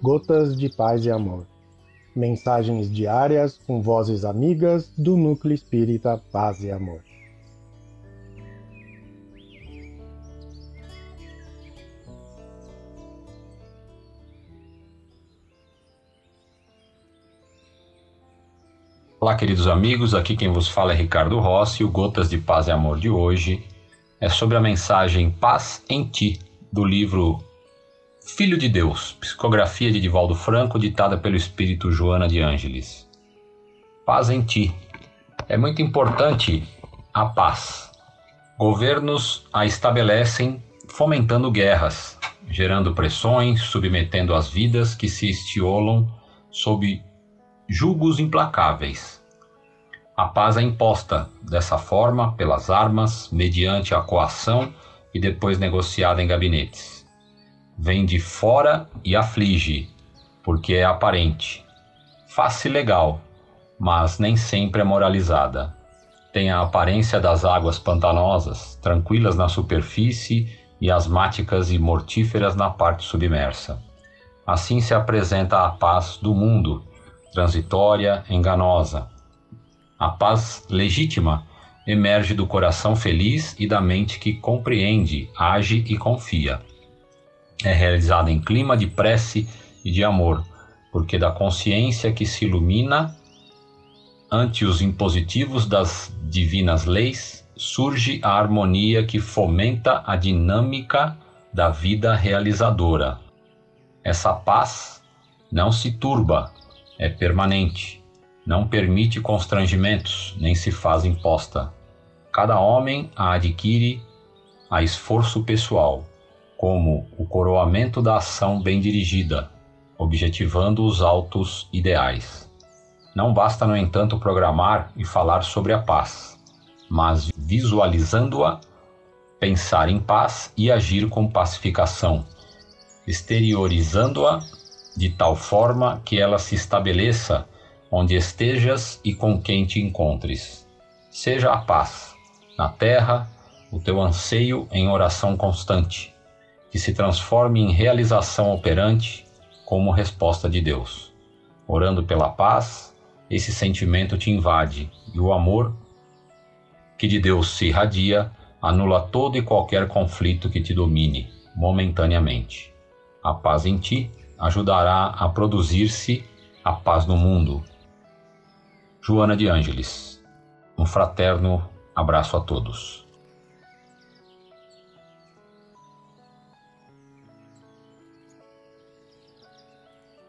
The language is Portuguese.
Gotas de Paz e Amor. Mensagens diárias com vozes amigas do Núcleo Espírita Paz e Amor. Olá, queridos amigos. Aqui quem vos fala é Ricardo Rossi. O Gotas de Paz e Amor de hoje é sobre a mensagem Paz em Ti, do livro Filho de Deus, psicografia de Divaldo Franco, ditada pelo espírito Joana de Ângeles. Paz em Ti. É muito importante a paz. Governos a estabelecem fomentando guerras, gerando pressões, submetendo as vidas que se estiolam sob julgos implacáveis. A paz é imposta dessa forma pelas armas, mediante a coação e depois negociada em gabinetes. Vem de fora e aflige, porque é aparente. Face legal, mas nem sempre é moralizada. Tem a aparência das águas pantanosas, tranquilas na superfície e asmáticas e mortíferas na parte submersa. Assim se apresenta a paz do mundo, transitória, enganosa. A paz legítima emerge do coração feliz e da mente que compreende, age e confia. É realizada em clima de prece e de amor, porque da consciência que se ilumina ante os impositivos das divinas leis surge a harmonia que fomenta a dinâmica da vida realizadora. Essa paz não se turba, é permanente, não permite constrangimentos, nem se faz imposta. Cada homem a adquire a esforço pessoal, como o coroamento da ação bem dirigida, objetivando os altos ideais. Não basta, no entanto, programar e falar sobre a paz, mas visualizando-a, pensar em paz e agir com pacificação, exteriorizando-a de tal forma que ela se estabeleça onde estejas e com quem te encontres. Seja a paz na terra, o teu anseio em oração constante, que se transforme em realização operante como resposta de Deus. Orando pela paz, esse sentimento te invade e o amor que de Deus se irradia anula todo e qualquer conflito que te domine momentaneamente. A paz em ti ajudará a produzir-se a paz no mundo. Joana de Ângeles. Um fraterno abraço a todos.